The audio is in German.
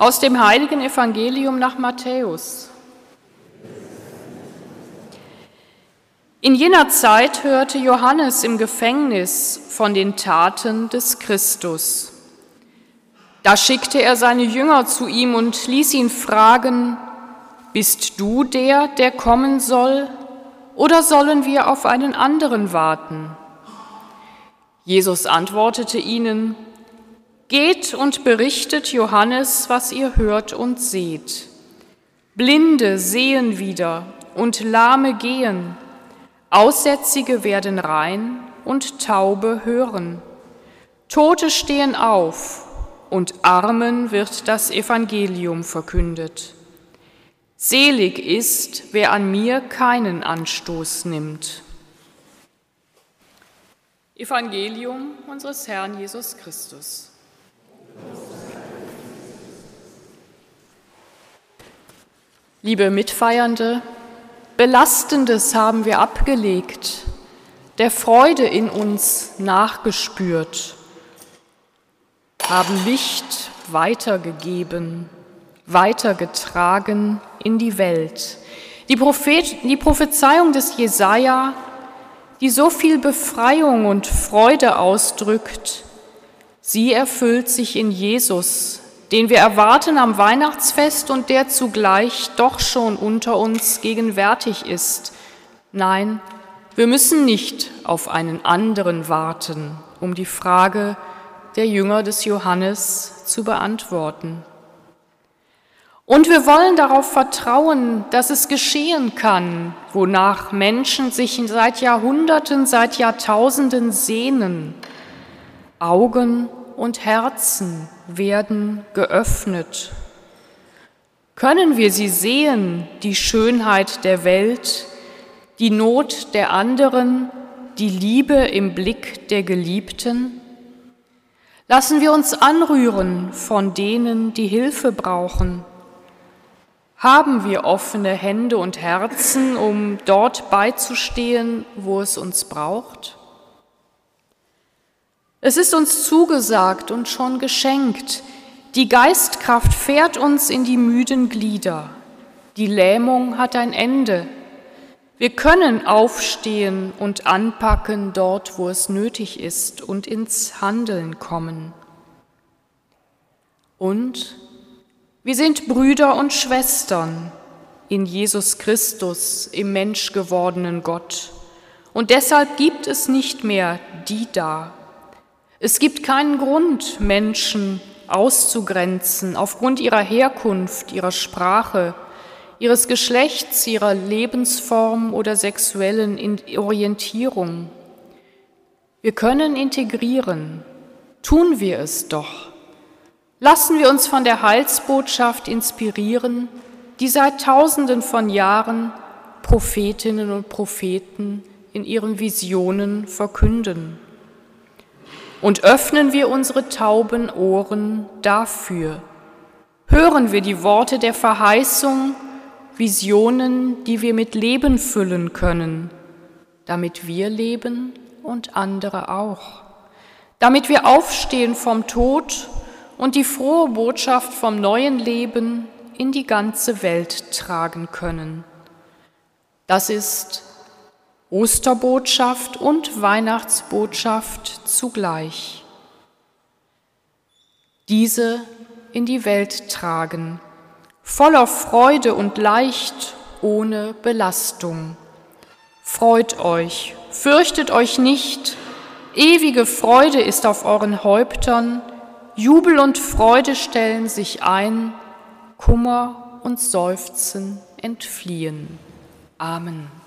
Aus dem heiligen Evangelium nach Matthäus. In jener Zeit hörte Johannes im Gefängnis von den Taten des Christus. Da schickte er seine Jünger zu ihm und ließ ihn fragen, Bist du der, der kommen soll, oder sollen wir auf einen anderen warten? Jesus antwortete ihnen, Geht und berichtet Johannes, was ihr hört und seht. Blinde sehen wieder und Lahme gehen, Aussätzige werden rein und Taube hören. Tote stehen auf und Armen wird das Evangelium verkündet. Selig ist, wer an mir keinen Anstoß nimmt. Evangelium unseres Herrn Jesus Christus. Liebe Mitfeiernde, Belastendes haben wir abgelegt, der Freude in uns nachgespürt, haben Licht weitergegeben, weitergetragen in die Welt. Die, Prophet, die Prophezeiung des Jesaja, die so viel Befreiung und Freude ausdrückt, Sie erfüllt sich in Jesus, den wir erwarten am Weihnachtsfest und der zugleich doch schon unter uns gegenwärtig ist. Nein, wir müssen nicht auf einen anderen warten, um die Frage der Jünger des Johannes zu beantworten. Und wir wollen darauf vertrauen, dass es geschehen kann, wonach Menschen sich seit Jahrhunderten, seit Jahrtausenden sehnen. Augen und Herzen werden geöffnet. Können wir sie sehen, die Schönheit der Welt, die Not der anderen, die Liebe im Blick der Geliebten? Lassen wir uns anrühren von denen, die Hilfe brauchen. Haben wir offene Hände und Herzen, um dort beizustehen, wo es uns braucht? Es ist uns zugesagt und schon geschenkt. Die Geistkraft fährt uns in die müden Glieder. Die Lähmung hat ein Ende. Wir können aufstehen und anpacken dort, wo es nötig ist und ins Handeln kommen. Und wir sind Brüder und Schwestern in Jesus Christus, im menschgewordenen Gott. Und deshalb gibt es nicht mehr die da, es gibt keinen Grund, Menschen auszugrenzen aufgrund ihrer Herkunft, ihrer Sprache, ihres Geschlechts, ihrer Lebensform oder sexuellen Orientierung. Wir können integrieren. Tun wir es doch. Lassen wir uns von der Heilsbotschaft inspirieren, die seit Tausenden von Jahren Prophetinnen und Propheten in ihren Visionen verkünden und öffnen wir unsere tauben Ohren dafür. Hören wir die Worte der Verheißung, Visionen, die wir mit Leben füllen können, damit wir leben und andere auch, damit wir aufstehen vom Tod und die frohe Botschaft vom neuen Leben in die ganze Welt tragen können. Das ist Osterbotschaft und Weihnachtsbotschaft zugleich. Diese in die Welt tragen, voller Freude und leicht, ohne Belastung. Freut euch, fürchtet euch nicht, ewige Freude ist auf euren Häuptern, Jubel und Freude stellen sich ein, Kummer und Seufzen entfliehen. Amen.